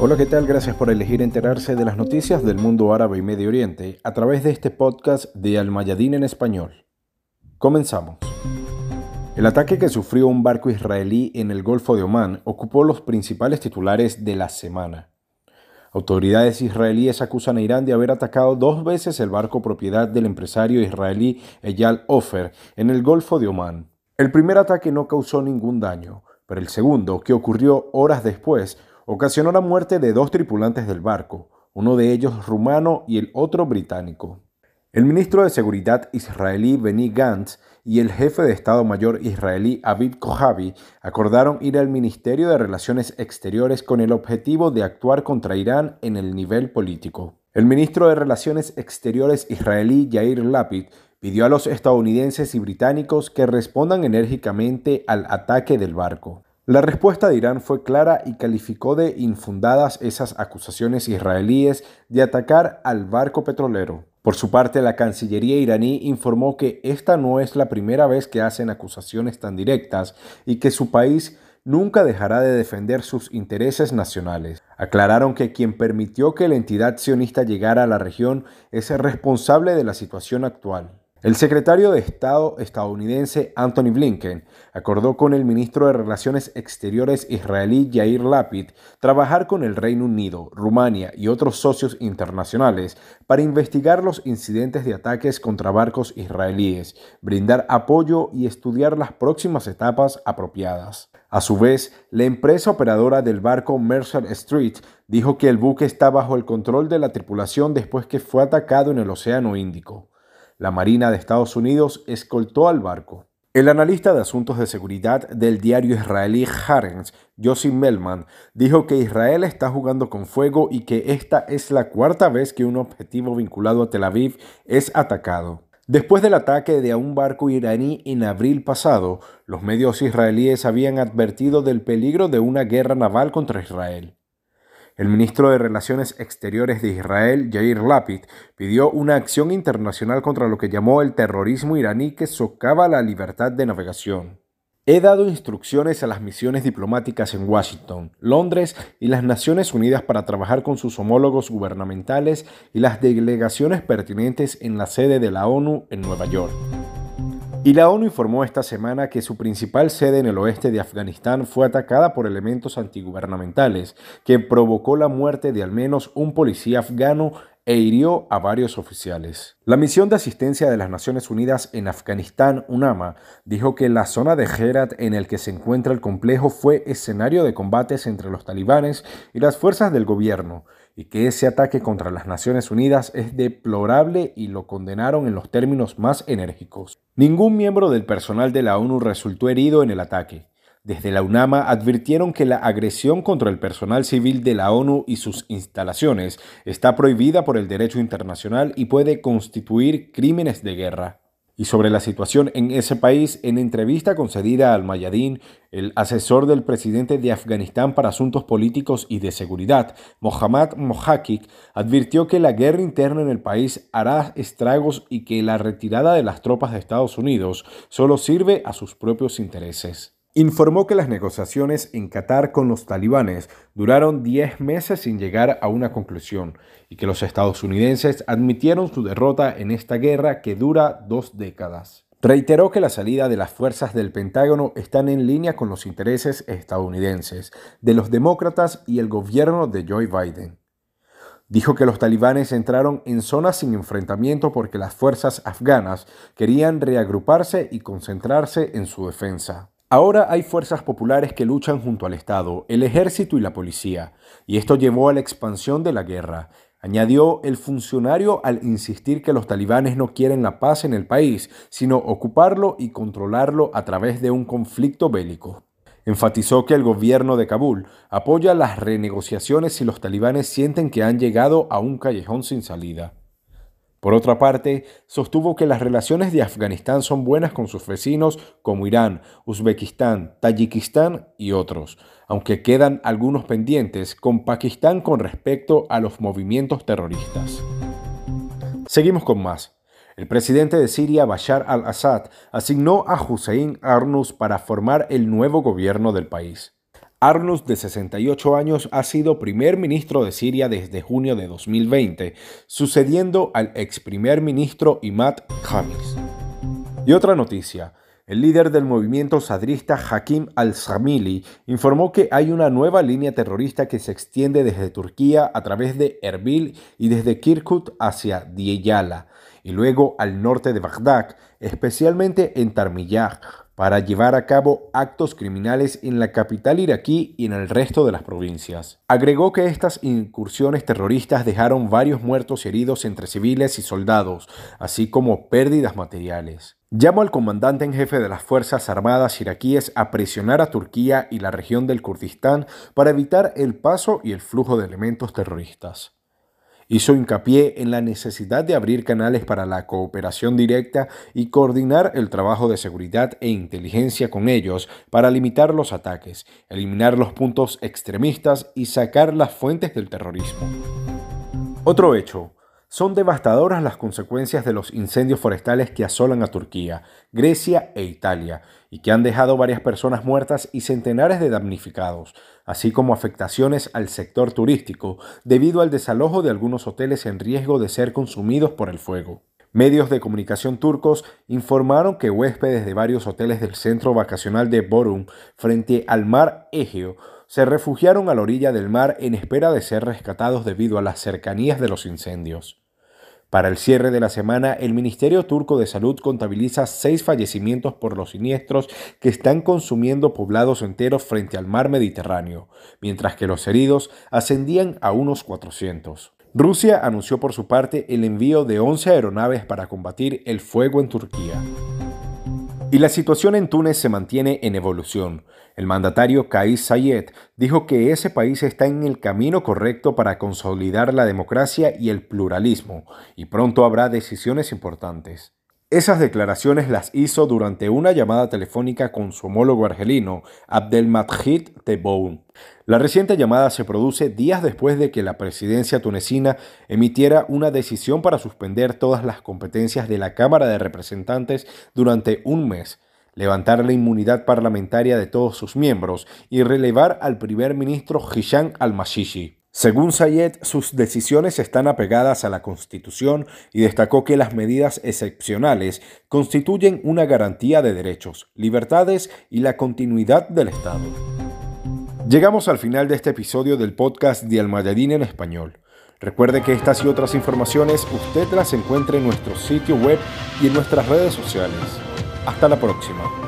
Hola, ¿qué tal? Gracias por elegir enterarse de las noticias del mundo árabe y Medio Oriente a través de este podcast de Al Mayadín en español. Comenzamos. El ataque que sufrió un barco israelí en el Golfo de Omán ocupó los principales titulares de la semana. Autoridades israelíes acusan a Irán de haber atacado dos veces el barco propiedad del empresario israelí Eyal Ofer en el Golfo de Omán. El primer ataque no causó ningún daño, pero el segundo, que ocurrió horas después, ocasionó la muerte de dos tripulantes del barco, uno de ellos rumano y el otro británico. El ministro de Seguridad israelí Benny Gantz y el jefe de Estado Mayor israelí Aviv Kojavi acordaron ir al Ministerio de Relaciones Exteriores con el objetivo de actuar contra Irán en el nivel político. El ministro de Relaciones Exteriores israelí Yair Lapid pidió a los estadounidenses y británicos que respondan enérgicamente al ataque del barco. La respuesta de Irán fue clara y calificó de infundadas esas acusaciones israelíes de atacar al barco petrolero. Por su parte, la Cancillería iraní informó que esta no es la primera vez que hacen acusaciones tan directas y que su país nunca dejará de defender sus intereses nacionales. Aclararon que quien permitió que la entidad sionista llegara a la región es el responsable de la situación actual. El secretario de Estado estadounidense Anthony Blinken acordó con el ministro de Relaciones Exteriores israelí Yair Lapid trabajar con el Reino Unido, Rumania y otros socios internacionales para investigar los incidentes de ataques contra barcos israelíes, brindar apoyo y estudiar las próximas etapas apropiadas. A su vez, la empresa operadora del barco Mercer Street dijo que el buque está bajo el control de la tripulación después que fue atacado en el Océano Índico. La Marina de Estados Unidos escoltó al barco. El analista de asuntos de seguridad del diario israelí Haaretz, Yossi Melman, dijo que Israel está jugando con fuego y que esta es la cuarta vez que un objetivo vinculado a Tel Aviv es atacado. Después del ataque de un barco iraní en abril pasado, los medios israelíes habían advertido del peligro de una guerra naval contra Israel. El ministro de Relaciones Exteriores de Israel, Yair Lapid, pidió una acción internacional contra lo que llamó el terrorismo iraní que socava la libertad de navegación. He dado instrucciones a las misiones diplomáticas en Washington, Londres y las Naciones Unidas para trabajar con sus homólogos gubernamentales y las delegaciones pertinentes en la sede de la ONU en Nueva York. Y la ONU informó esta semana que su principal sede en el oeste de Afganistán fue atacada por elementos antigubernamentales, que provocó la muerte de al menos un policía afgano e hirió a varios oficiales. La misión de asistencia de las Naciones Unidas en Afganistán, UNAMA, dijo que la zona de Herat en el que se encuentra el complejo fue escenario de combates entre los talibanes y las fuerzas del gobierno, y que ese ataque contra las Naciones Unidas es deplorable y lo condenaron en los términos más enérgicos. Ningún miembro del personal de la ONU resultó herido en el ataque. Desde la UNAMA advirtieron que la agresión contra el personal civil de la ONU y sus instalaciones está prohibida por el derecho internacional y puede constituir crímenes de guerra. Y sobre la situación en ese país, en entrevista concedida al Mayadín, el asesor del presidente de Afganistán para asuntos políticos y de seguridad, Mohammad Mohakik, advirtió que la guerra interna en el país hará estragos y que la retirada de las tropas de Estados Unidos solo sirve a sus propios intereses informó que las negociaciones en Qatar con los talibanes duraron 10 meses sin llegar a una conclusión y que los estadounidenses admitieron su derrota en esta guerra que dura dos décadas. Reiteró que la salida de las fuerzas del Pentágono están en línea con los intereses estadounidenses, de los demócratas y el gobierno de Joe Biden. Dijo que los talibanes entraron en zonas sin enfrentamiento porque las fuerzas afganas querían reagruparse y concentrarse en su defensa. Ahora hay fuerzas populares que luchan junto al Estado, el ejército y la policía, y esto llevó a la expansión de la guerra. Añadió el funcionario al insistir que los talibanes no quieren la paz en el país, sino ocuparlo y controlarlo a través de un conflicto bélico. Enfatizó que el gobierno de Kabul apoya las renegociaciones si los talibanes sienten que han llegado a un callejón sin salida. Por otra parte, sostuvo que las relaciones de Afganistán son buenas con sus vecinos como Irán, Uzbekistán, Tayikistán y otros, aunque quedan algunos pendientes con Pakistán con respecto a los movimientos terroristas. Seguimos con más. El presidente de Siria, Bashar al-Assad, asignó a Hussein Arnous para formar el nuevo gobierno del país. Arnus, de 68 años, ha sido primer ministro de Siria desde junio de 2020, sucediendo al ex primer ministro Imad Khamis. Y otra noticia. El líder del movimiento sadrista Hakim al-Samili informó que hay una nueva línea terrorista que se extiende desde Turquía a través de Erbil y desde Kirkuk hacia Diyala y luego al norte de Bagdad, especialmente en Tarmiyah, para llevar a cabo actos criminales en la capital iraquí y en el resto de las provincias. Agregó que estas incursiones terroristas dejaron varios muertos y heridos entre civiles y soldados, así como pérdidas materiales. Llamó al comandante en jefe de las Fuerzas Armadas iraquíes a presionar a Turquía y la región del Kurdistán para evitar el paso y el flujo de elementos terroristas. Hizo hincapié en la necesidad de abrir canales para la cooperación directa y coordinar el trabajo de seguridad e inteligencia con ellos para limitar los ataques, eliminar los puntos extremistas y sacar las fuentes del terrorismo. Otro hecho, son devastadoras las consecuencias de los incendios forestales que asolan a Turquía, Grecia e Italia, y que han dejado varias personas muertas y centenares de damnificados, así como afectaciones al sector turístico debido al desalojo de algunos hoteles en riesgo de ser consumidos por el fuego. Medios de comunicación turcos informaron que huéspedes de varios hoteles del centro vacacional de Borum, frente al mar Egeo, se refugiaron a la orilla del mar en espera de ser rescatados debido a las cercanías de los incendios. Para el cierre de la semana, el Ministerio Turco de Salud contabiliza seis fallecimientos por los siniestros que están consumiendo poblados enteros frente al mar Mediterráneo, mientras que los heridos ascendían a unos 400. Rusia anunció por su parte el envío de 11 aeronaves para combatir el fuego en Turquía. Y la situación en Túnez se mantiene en evolución. El mandatario Kais Sayed dijo que ese país está en el camino correcto para consolidar la democracia y el pluralismo, y pronto habrá decisiones importantes. Esas declaraciones las hizo durante una llamada telefónica con su homólogo argelino, Abdelmadjid Tebboune. La reciente llamada se produce días después de que la presidencia tunecina emitiera una decisión para suspender todas las competencias de la Cámara de Representantes durante un mes, levantar la inmunidad parlamentaria de todos sus miembros y relevar al primer ministro Hisham al-Mashishi. Según Sayed, sus decisiones están apegadas a la Constitución y destacó que las medidas excepcionales constituyen una garantía de derechos, libertades y la continuidad del Estado. Llegamos al final de este episodio del podcast de Almayadín en español. Recuerde que estas y otras informaciones usted las encuentra en nuestro sitio web y en nuestras redes sociales. Hasta la próxima.